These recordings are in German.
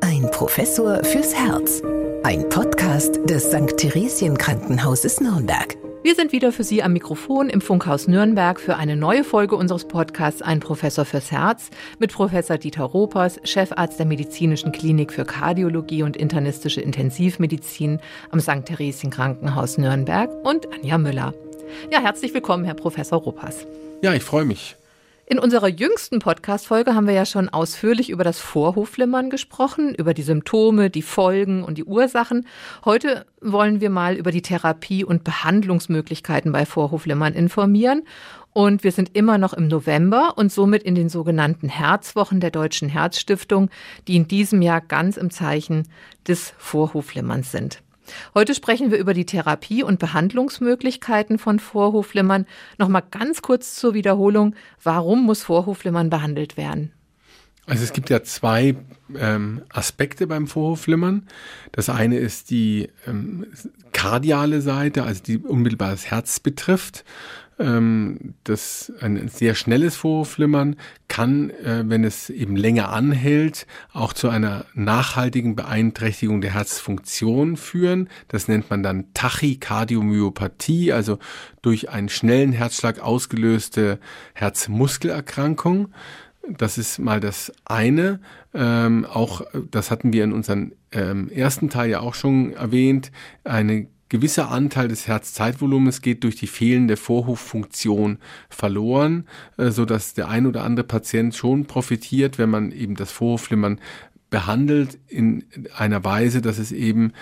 Ein Professor fürs Herz. Ein Podcast des St. Theresien Krankenhauses Nürnberg. Wir sind wieder für Sie am Mikrofon im Funkhaus Nürnberg für eine neue Folge unseres Podcasts Ein Professor fürs Herz mit Professor Dieter Ropers, Chefarzt der Medizinischen Klinik für Kardiologie und internistische Intensivmedizin am St. Theresien Krankenhaus Nürnberg und Anja Müller. Ja, herzlich willkommen, Herr Professor Ropers. Ja, ich freue mich. In unserer jüngsten Podcast-Folge haben wir ja schon ausführlich über das Vorhofflimmern gesprochen, über die Symptome, die Folgen und die Ursachen. Heute wollen wir mal über die Therapie und Behandlungsmöglichkeiten bei Vorhofflimmern informieren. Und wir sind immer noch im November und somit in den sogenannten Herzwochen der Deutschen Herzstiftung, die in diesem Jahr ganz im Zeichen des Vorhofflimmerns sind. Heute sprechen wir über die Therapie und Behandlungsmöglichkeiten von Vorhofflimmern. Nochmal ganz kurz zur Wiederholung. Warum muss Vorhofflimmern behandelt werden? Also es gibt ja zwei ähm, Aspekte beim Vorhofflimmern. Das eine ist die ähm, kardiale Seite, also die unmittelbar das Herz betrifft ähm, das ein sehr schnelles Vorhofflimmern kann, äh, wenn es eben länger anhält, auch zu einer nachhaltigen Beeinträchtigung der Herzfunktion führen. Das nennt man dann Tachykardiomyopathie, also durch einen schnellen Herzschlag ausgelöste Herzmuskelerkrankung. Das ist mal das eine. Ähm, auch das hatten wir in unserem ähm, ersten Teil ja auch schon erwähnt. Eine gewisser Anteil des Herzzeitvolumens geht durch die fehlende Vorhoffunktion verloren, äh, so dass der ein oder andere Patient schon profitiert, wenn man eben das Vorhofflimmern behandelt in einer Weise, dass es eben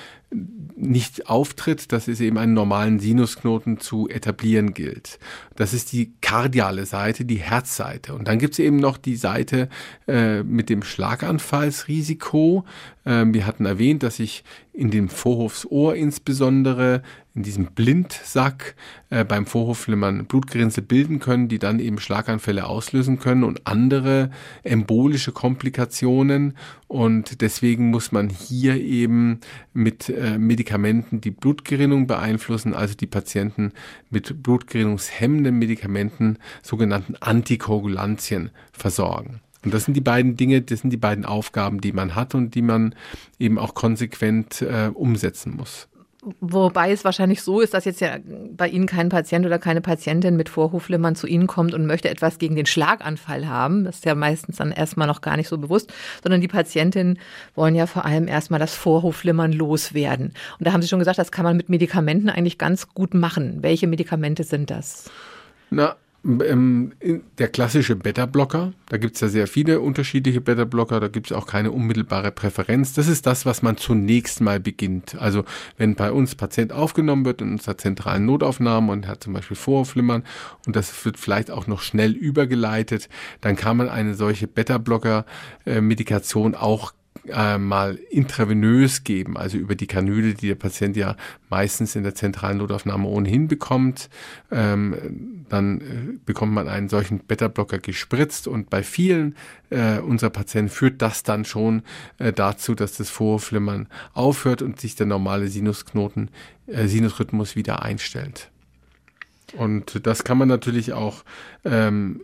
nicht auftritt, dass es eben einen normalen Sinusknoten zu etablieren gilt. Das ist die kardiale Seite, die Herzseite. Und dann gibt es eben noch die Seite äh, mit dem Schlaganfallsrisiko. Ähm, wir hatten erwähnt, dass sich in dem Vorhofsohr insbesondere in diesem Blindsack äh, beim Vorhofflimmern Blutgerinnsel bilden können, die dann eben Schlaganfälle auslösen können und andere embolische Komplikationen. Und deswegen muss man hier eben mit äh, Medikamenten die Blutgerinnung beeinflussen, also die Patienten mit blutgerinnungshemmenden Medikamenten, sogenannten Antikoagulantien, versorgen. Und das sind die beiden Dinge, das sind die beiden Aufgaben, die man hat und die man eben auch konsequent äh, umsetzen muss. Wobei es wahrscheinlich so ist, dass jetzt ja bei Ihnen kein Patient oder keine Patientin mit Vorhofflimmern zu Ihnen kommt und möchte etwas gegen den Schlaganfall haben. Das ist ja meistens dann erstmal noch gar nicht so bewusst, sondern die Patientinnen wollen ja vor allem erstmal das Vorhofflimmern loswerden. Und da haben Sie schon gesagt, das kann man mit Medikamenten eigentlich ganz gut machen. Welche Medikamente sind das? Na, ähm, der klassische Beta-Blocker, da gibt es ja sehr viele unterschiedliche Beta-Blocker, da gibt es auch keine unmittelbare Präferenz. Das ist das, was man zunächst mal beginnt. Also wenn bei uns Patient aufgenommen wird in unserer zentralen Notaufnahme und hat zum Beispiel Vorflimmern und das wird vielleicht auch noch schnell übergeleitet, dann kann man eine solche Beta-Blocker-Medikation äh, auch äh, mal intravenös geben, also über die Kanüle, die der Patient ja meistens in der zentralen Notaufnahme ohnehin bekommt. Ähm, dann äh, bekommt man einen solchen Beta-Blocker gespritzt und bei vielen äh, unserer Patienten führt das dann schon äh, dazu, dass das Vorflimmern aufhört und sich der normale Sinusknoten, äh, Sinusrhythmus wieder einstellt. Und das kann man natürlich auch ähm,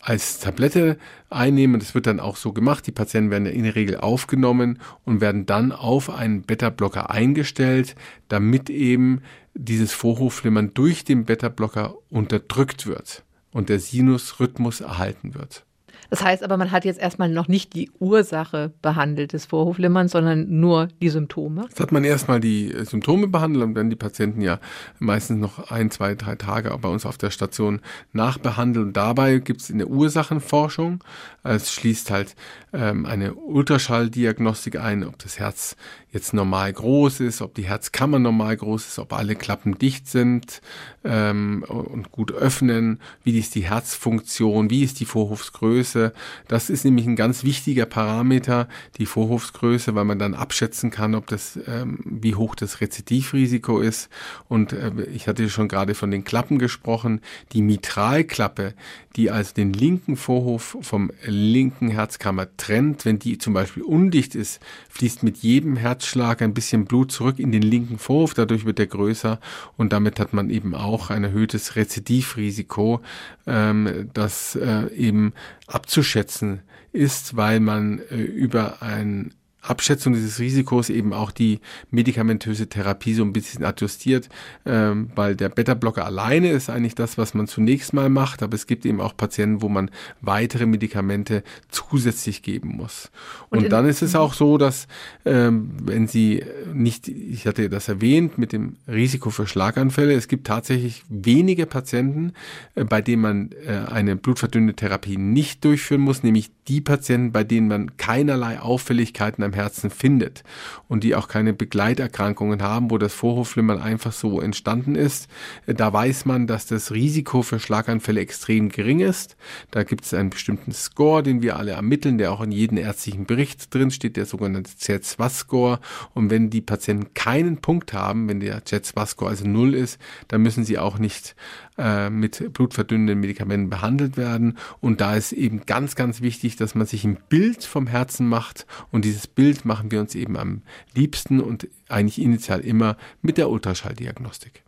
als Tablette einnehmen. Das wird dann auch so gemacht. Die Patienten werden in der Regel aufgenommen und werden dann auf einen Beta-Blocker eingestellt, damit eben dieses Vorhofflimmern durch den Beta-Blocker unterdrückt wird und der Sinusrhythmus erhalten wird. Das heißt aber, man hat jetzt erstmal noch nicht die Ursache behandelt des Vorhofflimmerns, sondern nur die Symptome. Jetzt hat man erstmal die Symptome behandelt und dann die Patienten ja meistens noch ein, zwei, drei Tage bei uns auf der Station nachbehandelt. Und dabei gibt es in der Ursachenforschung, es schließt halt ähm, eine Ultraschalldiagnostik ein, ob das Herz jetzt normal groß ist, ob die Herzkammer normal groß ist, ob alle Klappen dicht sind ähm, und gut öffnen, wie ist die Herzfunktion, wie ist die Vorhofsgröße. Das ist nämlich ein ganz wichtiger Parameter, die Vorhofsgröße, weil man dann abschätzen kann, ob das, ähm, wie hoch das Rezidivrisiko ist. Und äh, ich hatte schon gerade von den Klappen gesprochen. Die Mitralklappe, die also den linken Vorhof vom linken Herzkammer trennt, wenn die zum Beispiel undicht ist, fließt mit jedem Herz Herzschlag ein bisschen Blut zurück in den linken Vorhof, dadurch wird er größer und damit hat man eben auch ein erhöhtes Rezidivrisiko, ähm, das äh, eben abzuschätzen ist, weil man äh, über ein Abschätzung dieses Risikos eben auch die medikamentöse Therapie so ein bisschen adjustiert, ähm, weil der Beta-Blocker alleine ist eigentlich das, was man zunächst mal macht, aber es gibt eben auch Patienten, wo man weitere Medikamente zusätzlich geben muss. Und, Und dann ist es auch so, dass ähm, wenn Sie nicht, ich hatte das erwähnt, mit dem Risiko für Schlaganfälle, es gibt tatsächlich wenige Patienten, äh, bei denen man äh, eine blutverdünnende Therapie nicht durchführen muss, nämlich die Patienten, bei denen man keinerlei Auffälligkeiten am Herzen findet und die auch keine Begleiterkrankungen haben, wo das Vorhofflimmern einfach so entstanden ist. Da weiß man, dass das Risiko für Schlaganfälle extrem gering ist. Da gibt es einen bestimmten Score, den wir alle ermitteln, der auch in jedem ärztlichen Bericht drin steht, der sogenannte Z2-Score. Und wenn die Patienten keinen Punkt haben, wenn der Z2-Score also null ist, dann müssen sie auch nicht äh, mit blutverdünnenden Medikamenten behandelt werden. Und da ist eben ganz, ganz wichtig, dass man sich ein Bild vom Herzen macht. Und dieses Bild machen wir uns eben am liebsten und eigentlich initial immer mit der Ultraschalldiagnostik.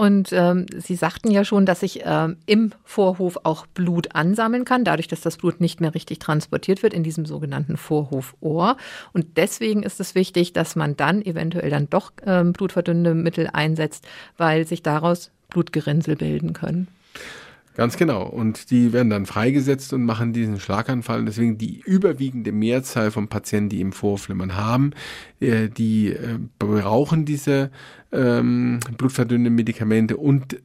Und ähm, Sie sagten ja schon, dass sich ähm, im Vorhof auch Blut ansammeln kann, dadurch, dass das Blut nicht mehr richtig transportiert wird in diesem sogenannten Vorhofohr. Und deswegen ist es wichtig, dass man dann eventuell dann doch ähm, blutverdünnende Mittel einsetzt, weil sich daraus Blutgerinnsel bilden können. Ganz genau. Und die werden dann freigesetzt und machen diesen Schlaganfall. Und deswegen die überwiegende Mehrzahl von Patienten, die im Vorflimmern haben, äh, die äh, brauchen diese ähm, blutverdünnende Medikamente und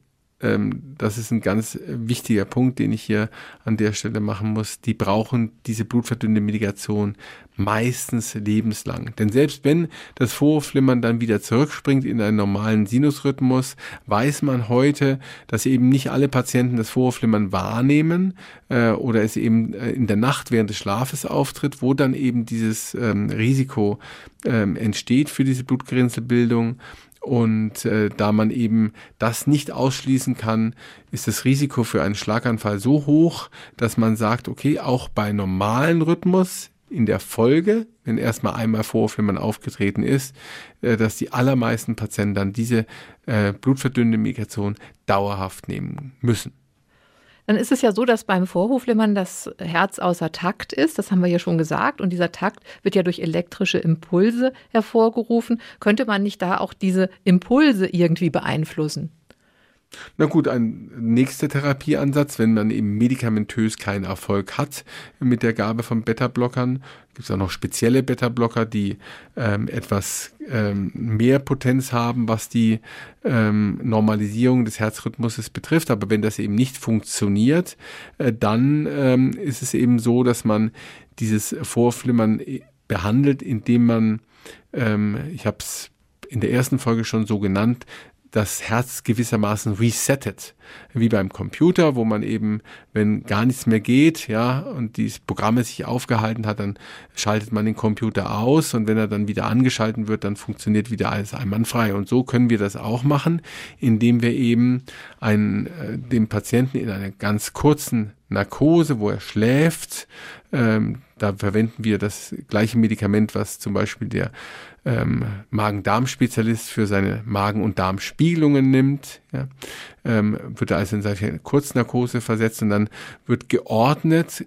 ähm, das ist ein ganz wichtiger Punkt, den ich hier an der Stelle machen muss. Die brauchen diese blutverdünnende Medikation meistens lebenslang. Denn selbst wenn das Vorflimmern dann wieder zurückspringt in einen normalen Sinusrhythmus, weiß man heute, dass eben nicht alle Patienten das Vorflimmern wahrnehmen äh, oder es eben äh, in der Nacht während des Schlafes auftritt, wo dann eben dieses ähm, Risiko ähm, entsteht für diese Blutgerinnselbildung. Und äh, da man eben das nicht ausschließen kann, ist das Risiko für einen Schlaganfall so hoch, dass man sagt, okay, auch bei normalen Rhythmus in der Folge, wenn erstmal einmal Vorflimmern aufgetreten ist, äh, dass die allermeisten Patienten dann diese äh, blutverdünnende Medikation dauerhaft nehmen müssen. Dann ist es ja so, dass beim Vorhofflimmern das Herz außer Takt ist. Das haben wir ja schon gesagt. Und dieser Takt wird ja durch elektrische Impulse hervorgerufen. Könnte man nicht da auch diese Impulse irgendwie beeinflussen? Na gut, ein nächster Therapieansatz, wenn man eben medikamentös keinen Erfolg hat mit der Gabe von Beta-Blockern, gibt es auch noch spezielle Beta-Blocker, die ähm, etwas ähm, mehr Potenz haben, was die ähm, Normalisierung des Herzrhythmuses betrifft. Aber wenn das eben nicht funktioniert, äh, dann ähm, ist es eben so, dass man dieses Vorflimmern äh, behandelt, indem man, ähm, ich habe es in der ersten Folge schon so genannt, das Herz gewissermaßen resettet, wie beim Computer, wo man eben, wenn gar nichts mehr geht, ja, und dieses Programm sich aufgehalten hat, dann schaltet man den Computer aus und wenn er dann wieder angeschalten wird, dann funktioniert wieder alles einwandfrei. Und so können wir das auch machen, indem wir eben einen, äh, den Patienten in einer ganz kurzen Narkose, wo er schläft, ähm, da verwenden wir das gleiche Medikament, was zum Beispiel der ähm, Magen-Darm-Spezialist für seine Magen- und Darmspiegelungen nimmt. Ja. Ähm, wird er also in solche Kurznarkose versetzt und dann wird geordnet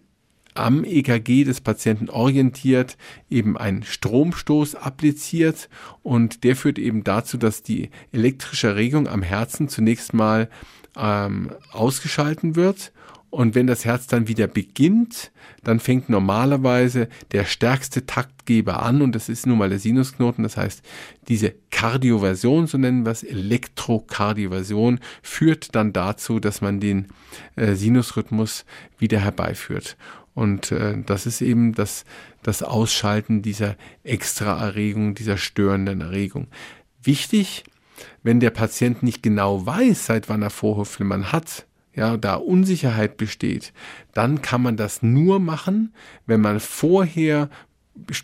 am EKG des Patienten orientiert eben ein Stromstoß appliziert und der führt eben dazu, dass die elektrische Erregung am Herzen zunächst mal ähm, ausgeschalten wird und wenn das Herz dann wieder beginnt, dann fängt normalerweise der stärkste Taktgeber an und das ist nun mal der Sinusknoten. Das heißt, diese Kardioversion, so nennen wir es, Elektrokardioversion, führt dann dazu, dass man den äh, Sinusrhythmus wieder herbeiführt. Und äh, das ist eben das, das Ausschalten dieser Extraerregung, dieser störenden Erregung. Wichtig, wenn der Patient nicht genau weiß, seit wann er Vorhofflimmern hat, ja, da Unsicherheit besteht, dann kann man das nur machen, wenn man vorher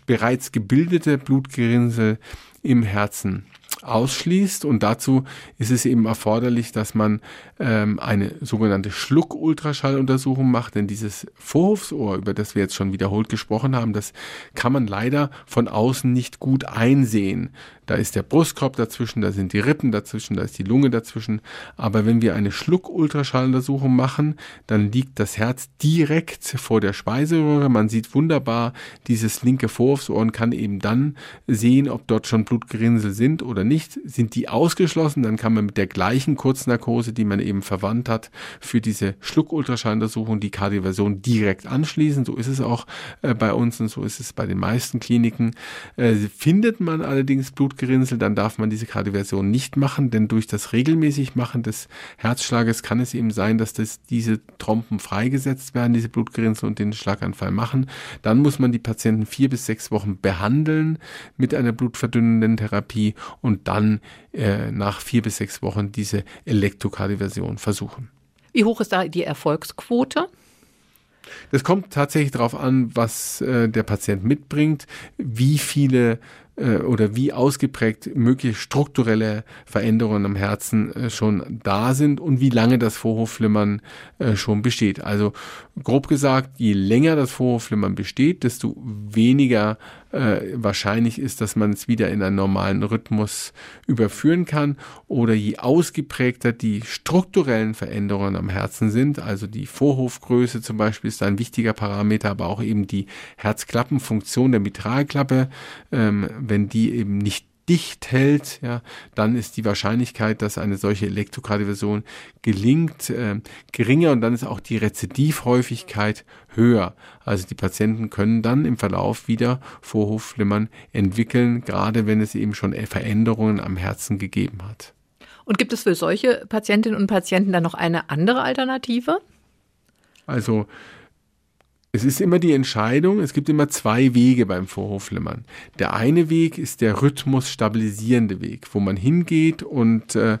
bereits gebildete Blutgerinnsel im Herzen ausschließt. Und dazu ist es eben erforderlich, dass man ähm, eine sogenannte Schluck-Ultraschalluntersuchung macht. Denn dieses Vorhofsohr, über das wir jetzt schon wiederholt gesprochen haben, das kann man leider von außen nicht gut einsehen. Da ist der Brustkorb dazwischen, da sind die Rippen dazwischen, da ist die Lunge dazwischen. Aber wenn wir eine Schluck-Ultraschalluntersuchung machen, dann liegt das Herz direkt vor der Speiseröhre. Man sieht wunderbar dieses linke Vorhofsohr und kann eben dann sehen, ob dort schon Blutgerinnsel sind oder nicht. Sind die ausgeschlossen, dann kann man mit der gleichen Kurznarkose, die man eben verwandt hat, für diese Schluck-Ultraschalluntersuchung die Kardioversion direkt anschließen. So ist es auch äh, bei uns und so ist es bei den meisten Kliniken. Äh, findet man allerdings Blut Blutgerinnsel, dann darf man diese Kardioversion nicht machen, denn durch das regelmäßig Machen des Herzschlages kann es eben sein, dass das, diese Trompen freigesetzt werden, diese Blutgerinnsel und den Schlaganfall machen. Dann muss man die Patienten vier bis sechs Wochen behandeln mit einer blutverdünnenden Therapie und dann äh, nach vier bis sechs Wochen diese Elektrokardioversion versuchen. Wie hoch ist da die Erfolgsquote? Das kommt tatsächlich darauf an, was äh, der Patient mitbringt, wie viele äh, oder wie ausgeprägt mögliche strukturelle Veränderungen am Herzen äh, schon da sind und wie lange das Vorhofflimmern äh, schon besteht. Also grob gesagt, je länger das Vorhofflimmern besteht, desto weniger äh, wahrscheinlich ist, dass man es wieder in einen normalen Rhythmus überführen kann. Oder je ausgeprägter die strukturellen Veränderungen am Herzen sind, also die Vorhofgröße zum Beispiel ist ein wichtiger Parameter, aber auch eben die Herzklappenfunktion der Mitralklappe, ähm, wenn die eben nicht dicht hält, ja, dann ist die Wahrscheinlichkeit, dass eine solche Elektrokardioversion gelingt, äh, geringer und dann ist auch die Rezidivhäufigkeit höher. Also die Patienten können dann im Verlauf wieder Vorhofflimmern entwickeln, gerade wenn es eben schon Veränderungen am Herzen gegeben hat. Und gibt es für solche Patientinnen und Patienten dann noch eine andere Alternative? Also es ist immer die Entscheidung, es gibt immer zwei Wege beim Vorhofflimmern. Der eine Weg ist der rhythmusstabilisierende Weg, wo man hingeht und äh,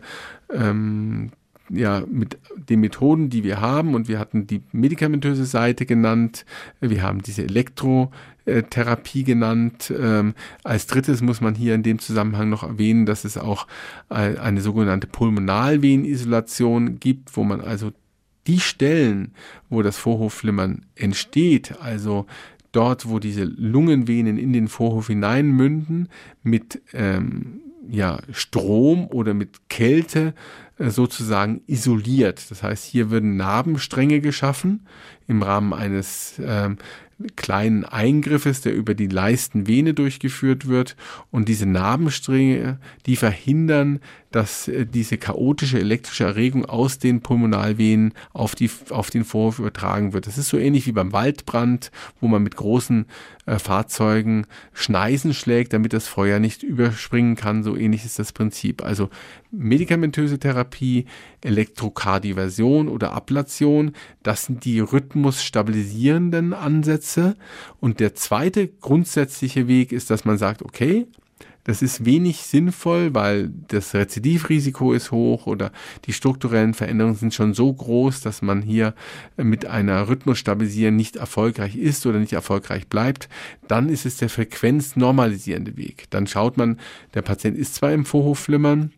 ähm, ja, mit den Methoden, die wir haben, und wir hatten die medikamentöse Seite genannt, wir haben diese Elektrotherapie genannt. Ähm, als drittes muss man hier in dem Zusammenhang noch erwähnen, dass es auch eine sogenannte Pulmonalvenenisolation gibt, wo man also die Stellen, wo das Vorhofflimmern entsteht, also dort, wo diese Lungenvenen in den Vorhof hineinmünden, mit ähm, ja, Strom oder mit Kälte äh, sozusagen isoliert. Das heißt, hier würden Narbenstränge geschaffen im Rahmen eines ähm, kleinen Eingriffes, der über die Leistenvene durchgeführt wird. Und diese Narbenstränge, die verhindern, dass äh, diese chaotische elektrische Erregung aus den Pulmonalvenen auf, die, auf den Vorhof übertragen wird. Das ist so ähnlich wie beim Waldbrand, wo man mit großen äh, Fahrzeugen Schneisen schlägt, damit das Feuer nicht überspringen kann. So ähnlich ist das Prinzip. Also medikamentöse Therapie, Elektrokardioversion oder Ablation, das sind die rhythmusstabilisierenden Ansätze. Und der zweite grundsätzliche Weg ist, dass man sagt, okay, das ist wenig sinnvoll, weil das Rezidivrisiko ist hoch oder die strukturellen Veränderungen sind schon so groß, dass man hier mit einer Rhythmusstabilisierung nicht erfolgreich ist oder nicht erfolgreich bleibt. Dann ist es der frequenznormalisierende Weg. Dann schaut man, der Patient ist zwar im Vorhofflimmern,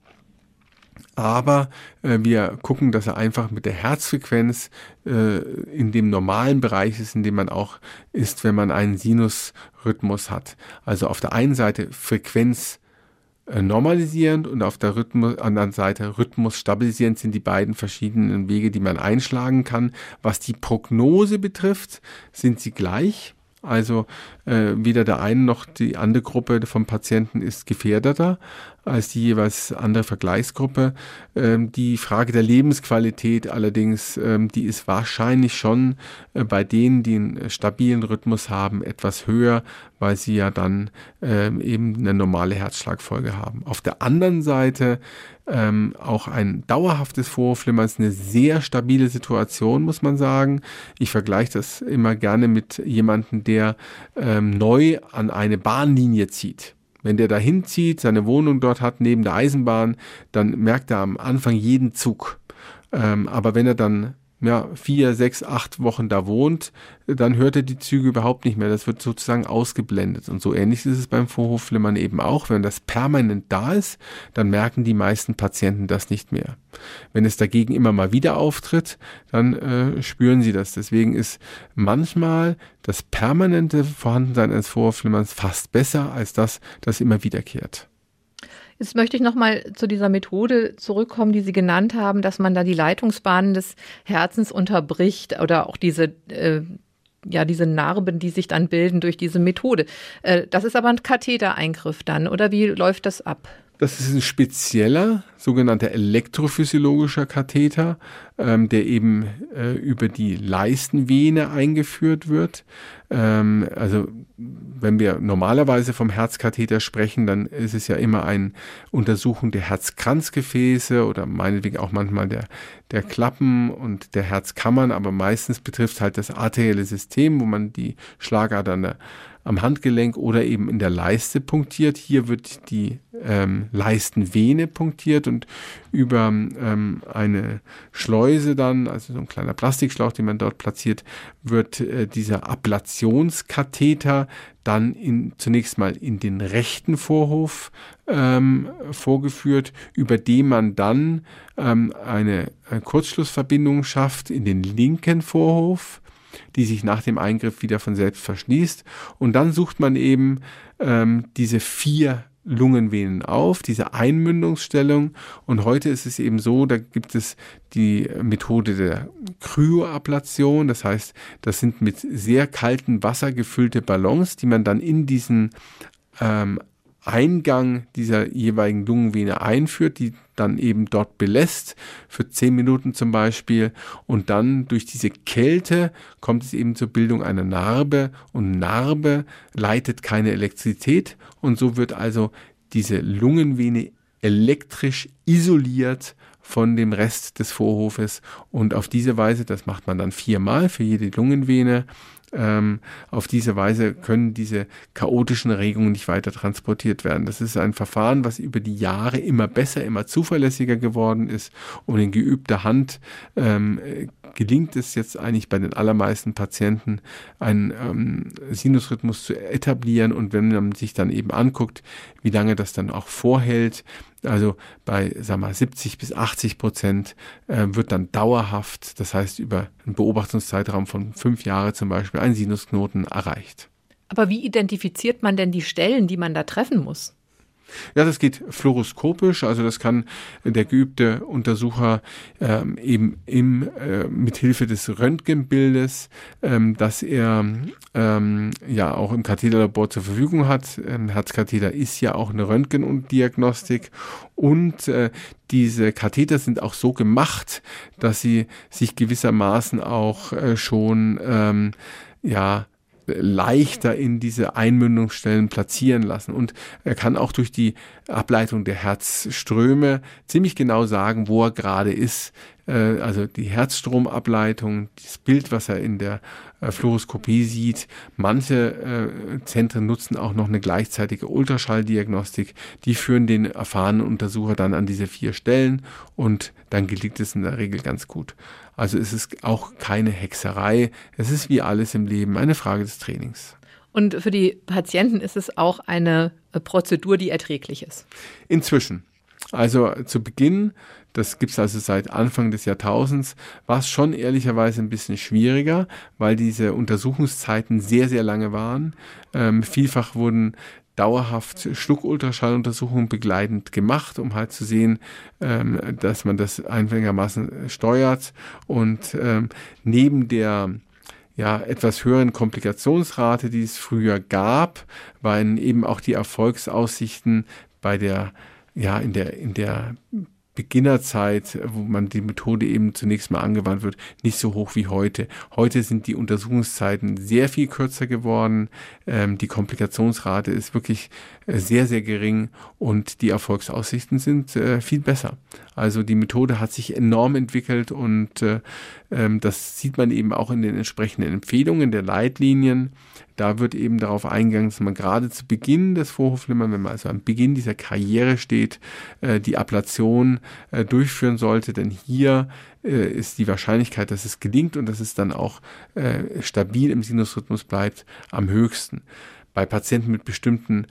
aber äh, wir gucken, dass er einfach mit der Herzfrequenz äh, in dem normalen Bereich ist, in dem man auch ist, wenn man einen Sinusrhythmus hat. Also auf der einen Seite Frequenz äh, normalisierend und auf der Rhythmus, anderen Seite Rhythmus stabilisierend sind die beiden verschiedenen Wege, die man einschlagen kann. Was die Prognose betrifft, sind sie gleich. Also äh, weder der eine noch die andere Gruppe von Patienten ist gefährdeter als die jeweils andere Vergleichsgruppe. Ähm, die Frage der Lebensqualität allerdings, ähm, die ist wahrscheinlich schon äh, bei denen, die einen stabilen Rhythmus haben, etwas höher, weil sie ja dann ähm, eben eine normale Herzschlagfolge haben. Auf der anderen Seite ähm, auch ein dauerhaftes Vorhofflimmern ist eine sehr stabile Situation, muss man sagen. Ich vergleiche das immer gerne mit jemandem, der ähm, neu an eine Bahnlinie zieht. Wenn der dahin zieht, seine Wohnung dort hat, neben der Eisenbahn, dann merkt er am Anfang jeden Zug. Ähm, aber wenn er dann ja, vier, sechs, acht Wochen da wohnt, dann hört er die Züge überhaupt nicht mehr. Das wird sozusagen ausgeblendet. Und so ähnlich ist es beim Vorhofflimmern eben auch. Wenn das permanent da ist, dann merken die meisten Patienten das nicht mehr. Wenn es dagegen immer mal wieder auftritt, dann äh, spüren sie das. Deswegen ist manchmal das permanente Vorhandensein eines Vorhofflimmerns fast besser als das, das immer wiederkehrt. Jetzt möchte ich nochmal zu dieser Methode zurückkommen, die Sie genannt haben, dass man da die Leitungsbahnen des Herzens unterbricht oder auch diese äh, ja, diese Narben, die sich dann bilden durch diese Methode. Äh, das ist aber ein Kathetereingriff dann, oder wie läuft das ab? Das ist ein spezieller, sogenannter elektrophysiologischer Katheter, ähm, der eben äh, über die Leistenvene eingeführt wird. Ähm, also wenn wir normalerweise vom Herzkatheter sprechen, dann ist es ja immer ein Untersuchung der Herzkranzgefäße oder meinetwegen auch manchmal der, der Klappen und der Herzkammern, aber meistens betrifft halt das arterielle System, wo man die Schlagadern am Handgelenk oder eben in der Leiste punktiert. Hier wird die ähm, Leistenvene punktiert und über ähm, eine Schleuse dann, also so ein kleiner Plastikschlauch, den man dort platziert, wird äh, dieser Ablationskatheter dann in, zunächst mal in den rechten Vorhof ähm, vorgeführt, über den man dann ähm, eine, eine Kurzschlussverbindung schafft in den linken Vorhof die sich nach dem Eingriff wieder von selbst verschließt. Und dann sucht man eben ähm, diese vier Lungenvenen auf, diese Einmündungsstellung. Und heute ist es eben so, da gibt es die Methode der Kryoablation. Das heißt, das sind mit sehr kaltem Wasser gefüllte Ballons, die man dann in diesen ähm, Eingang dieser jeweiligen Lungenvene einführt, die dann eben dort belässt, für zehn Minuten zum Beispiel. Und dann durch diese Kälte kommt es eben zur Bildung einer Narbe. Und Narbe leitet keine Elektrizität. Und so wird also diese Lungenvene elektrisch isoliert von dem Rest des Vorhofes. Und auf diese Weise, das macht man dann viermal für jede Lungenvene, ähm, auf diese Weise können diese chaotischen Regungen nicht weiter transportiert werden. Das ist ein Verfahren, was über die Jahre immer besser, immer zuverlässiger geworden ist und in geübter Hand ähm, gelingt es jetzt eigentlich bei den allermeisten Patienten, einen ähm, Sinusrhythmus zu etablieren und wenn man sich dann eben anguckt, wie lange das dann auch vorhält, also bei sag mal, 70 bis 80 Prozent äh, wird dann dauerhaft, das heißt über einen Beobachtungszeitraum von fünf Jahren zum Beispiel, ein Sinusknoten erreicht. Aber wie identifiziert man denn die Stellen, die man da treffen muss? Ja, das geht fluoroskopisch, also das kann der geübte Untersucher ähm, eben im, äh, mit Hilfe des Röntgenbildes, ähm, das er ähm, ja auch im Katheterlabor zur Verfügung hat. Ähm, Herzkatheter ist ja auch eine Röntgendiagnostik und äh, diese Katheter sind auch so gemacht, dass sie sich gewissermaßen auch äh, schon ähm, ja leichter in diese Einmündungsstellen platzieren lassen. Und er kann auch durch die Ableitung der Herzströme ziemlich genau sagen, wo er gerade ist. Äh, also die Herzstromableitung, das Bild, was er in der äh, Fluoroskopie sieht. Manche äh, Zentren nutzen auch noch eine gleichzeitige Ultraschalldiagnostik. Die führen den erfahrenen Untersucher dann an diese vier Stellen und dann gelingt es in der Regel ganz gut. Also es ist auch keine Hexerei. Es ist wie alles im Leben eine Frage des Trainings. Und für die Patienten ist es auch eine Prozedur, die erträglich ist. Inzwischen. Also zu Beginn, das gibt es also seit Anfang des Jahrtausends, war es schon ehrlicherweise ein bisschen schwieriger, weil diese Untersuchungszeiten sehr, sehr lange waren. Ähm, vielfach wurden dauerhaft Schluckultraschalluntersuchungen begleitend gemacht, um halt zu sehen, ähm, dass man das einigermaßen steuert. Und ähm, neben der ja, etwas höheren Komplikationsrate, die es früher gab, waren eben auch die Erfolgsaussichten bei der, ja, in der, in der Beginnerzeit, wo man die Methode eben zunächst mal angewandt wird, nicht so hoch wie heute. Heute sind die Untersuchungszeiten sehr viel kürzer geworden. Ähm, die Komplikationsrate ist wirklich äh, sehr, sehr gering und die Erfolgsaussichten sind äh, viel besser. Also die Methode hat sich enorm entwickelt und äh, das sieht man eben auch in den entsprechenden Empfehlungen der Leitlinien da wird eben darauf eingegangen, dass man gerade zu Beginn des Vorhofflimmern, wenn man also am Beginn dieser Karriere steht, äh, die Ablation äh, durchführen sollte, denn hier äh, ist die Wahrscheinlichkeit, dass es gelingt und dass es dann auch stabil im Sinusrhythmus bleibt, am höchsten. Bei Patienten mit bestimmten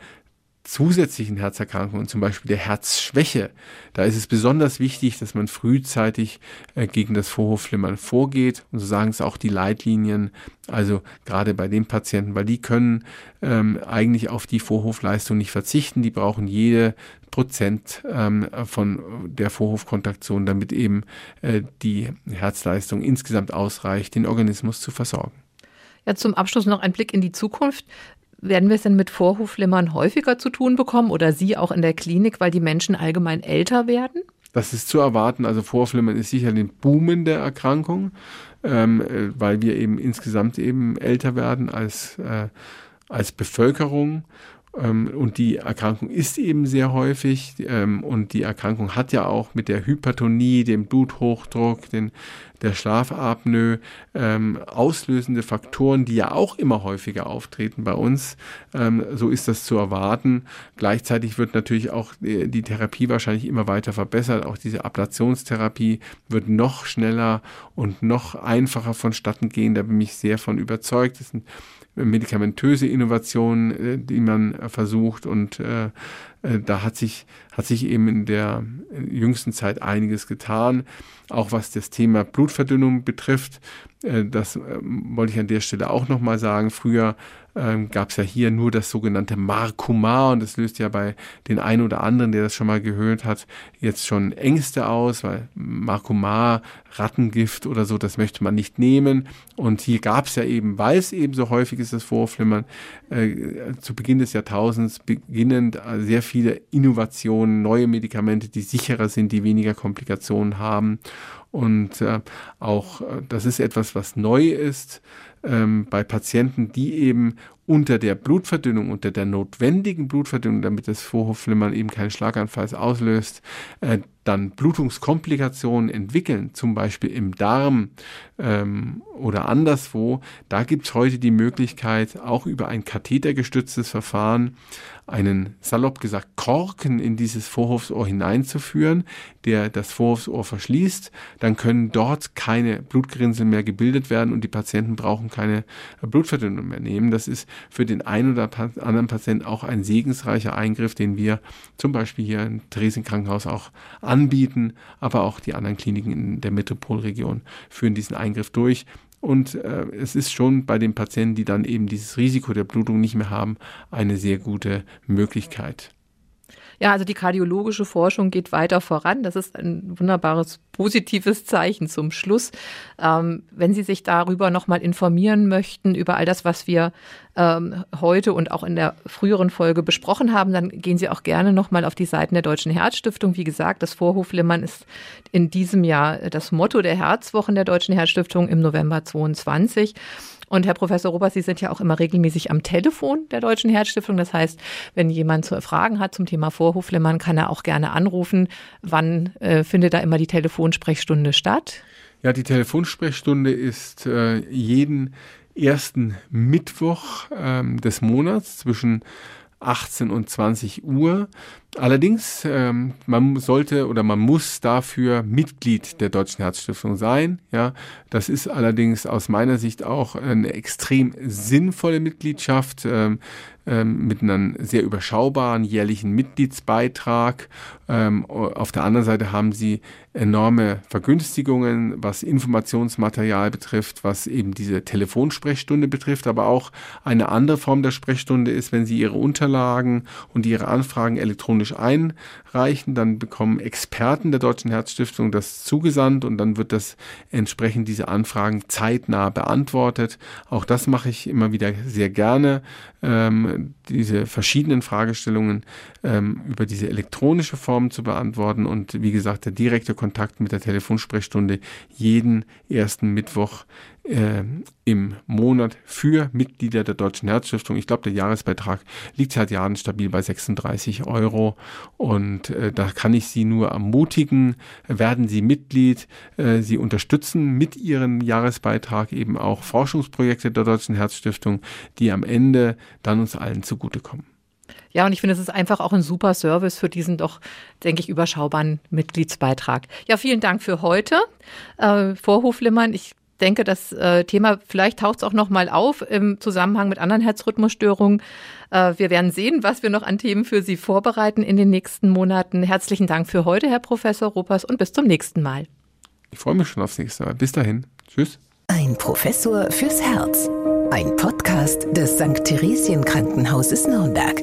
zusätzlichen Herzerkrankungen, zum Beispiel der Herzschwäche, da ist es besonders wichtig, dass man frühzeitig äh, gegen das Vorhofflimmern vorgeht. Und so sagen es auch die Leitlinien. Also gerade bei den Patienten, weil die können ähm, eigentlich auf die Vorhofleistung nicht verzichten. Die brauchen jede Prozent ähm, von der Vorhofkontraktion, damit eben äh, die Herzleistung insgesamt ausreicht, den Organismus zu versorgen. Ja, zum Abschluss noch ein Blick in die Zukunft. Werden wir es denn mit Vorhofflimmern häufiger zu tun bekommen oder Sie auch in der Klinik, weil die Menschen allgemein älter werden? Das ist zu erwarten. Also Vorhofflimmern ist sicher ein Boomen der Erkrankung, ähm, äh, weil wir eben insgesamt eben älter werden als, äh, als Bevölkerung. Ähm, und die Erkrankung ist eben sehr häufig ähm, und die Erkrankung hat ja auch mit der Hypertonie, dem Bluthochdruck, den, der Schlafapnoe ähm, auslösende Faktoren, die ja auch immer häufiger auftreten bei uns. So ist das zu erwarten. Gleichzeitig wird natürlich auch die, die Therapie wahrscheinlich immer weiter verbessert. Auch diese Ablationstherapie wird noch schneller und noch einfacher vonstatten gehen. Da bin ich sehr von überzeugt. Das sind medikamentöse Innovationen, äh, die man versucht und äh, da hat sich, hat sich eben in der jüngsten Zeit einiges getan, auch was das Thema Blutverdünnung betrifft. Äh, das wollte ich an der Stelle auch nochmal sagen. Früher ähm, gab es ja hier nur das sogenannte Markumar und das löst ja bei den einen oder anderen, der das schon mal gehört hat, jetzt schon Ängste aus, weil Markumar, Rattengift oder so, das möchte man nicht nehmen. Und hier gab es ja eben, weil es eben so häufig ist, das Vorflimmern, äh, zu Beginn des Jahrtausends beginnend äh, sehr viele Innovationen, neue Medikamente, die sicherer sind, die weniger Komplikationen haben. Und äh, auch äh, das ist etwas, was neu ist ähm, bei Patienten, die eben unter der Blutverdünnung, unter der notwendigen Blutverdünnung, damit das Vorhofflimmern eben keinen Schlaganfall auslöst, äh, dann Blutungskomplikationen entwickeln, zum Beispiel im Darm ähm, oder anderswo, da gibt es heute die Möglichkeit, auch über ein kathetergestütztes Verfahren einen, salopp gesagt, Korken in dieses Vorhofsohr hineinzuführen, der das Vorhofsohr verschließt. Dann können dort keine Blutgerinnsel mehr gebildet werden und die Patienten brauchen keine Blutverdünnung mehr nehmen. Das ist für den einen oder anderen Patienten auch ein segensreicher Eingriff, den wir zum Beispiel hier im Dresden Krankenhaus auch anbieten, aber auch die anderen Kliniken in der Metropolregion führen diesen Eingriff durch. Und äh, es ist schon bei den Patienten, die dann eben dieses Risiko der Blutung nicht mehr haben, eine sehr gute Möglichkeit. Ja, also die kardiologische Forschung geht weiter voran. Das ist ein wunderbares positives Zeichen zum Schluss. Ähm, wenn Sie sich darüber nochmal informieren möchten, über all das, was wir ähm, heute und auch in der früheren Folge besprochen haben, dann gehen Sie auch gerne nochmal auf die Seiten der Deutschen Herzstiftung. Wie gesagt, das Vorhoflimmern ist in diesem Jahr das Motto der Herzwochen der Deutschen Herzstiftung im November 22. Und Herr Professor Robert, Sie sind ja auch immer regelmäßig am Telefon der Deutschen Herzstiftung. Das heißt, wenn jemand Fragen hat zum Thema Vorhofflimmern, kann er auch gerne anrufen. Wann äh, findet da immer die Telefonsprechstunde statt? Ja, die Telefonsprechstunde ist äh, jeden ersten Mittwoch ähm, des Monats zwischen 18 und 20 Uhr. Allerdings, ähm, man sollte oder man muss dafür Mitglied der Deutschen Herzstiftung sein. Ja, das ist allerdings aus meiner Sicht auch eine extrem sinnvolle Mitgliedschaft. Ähm, ähm, mit einem sehr überschaubaren jährlichen Mitgliedsbeitrag. Ähm, auf der anderen Seite haben sie enorme Vergünstigungen, was Informationsmaterial betrifft, was eben diese Telefonsprechstunde betrifft, aber auch eine andere Form der Sprechstunde ist, wenn Sie Ihre Unterlagen und Ihre Anfragen elektronisch einreichen, dann bekommen Experten der Deutschen Herzstiftung das zugesandt und dann wird das entsprechend diese Anfragen zeitnah beantwortet. Auch das mache ich immer wieder sehr gerne. Ähm, diese verschiedenen Fragestellungen ähm, über diese elektronische Form zu beantworten und wie gesagt der direkte Kontakt mit der Telefonsprechstunde jeden ersten Mittwoch äh, im Monat für Mitglieder der Deutschen Herzstiftung. Ich glaube, der Jahresbeitrag liegt seit Jahren stabil bei 36 Euro und äh, da kann ich Sie nur ermutigen, werden Sie Mitglied, äh, Sie unterstützen mit Ihrem Jahresbeitrag eben auch Forschungsprojekte der Deutschen Herzstiftung, die am Ende dann uns allen zugutekommen. Ja, und ich finde, es ist einfach auch ein super Service für diesen doch, denke ich, überschaubaren Mitgliedsbeitrag. Ja, vielen Dank für heute. Äh, Vorhoflimmern, ich denke, das äh, Thema, vielleicht taucht es auch noch mal auf im Zusammenhang mit anderen Herzrhythmusstörungen. Äh, wir werden sehen, was wir noch an Themen für Sie vorbereiten in den nächsten Monaten. Herzlichen Dank für heute, Herr Professor Ruppers, und bis zum nächsten Mal. Ich freue mich schon aufs nächste Mal. Bis dahin. Tschüss. Ein Professor fürs Herz. Ein Podcast des St. Theresien Krankenhauses Nürnberg.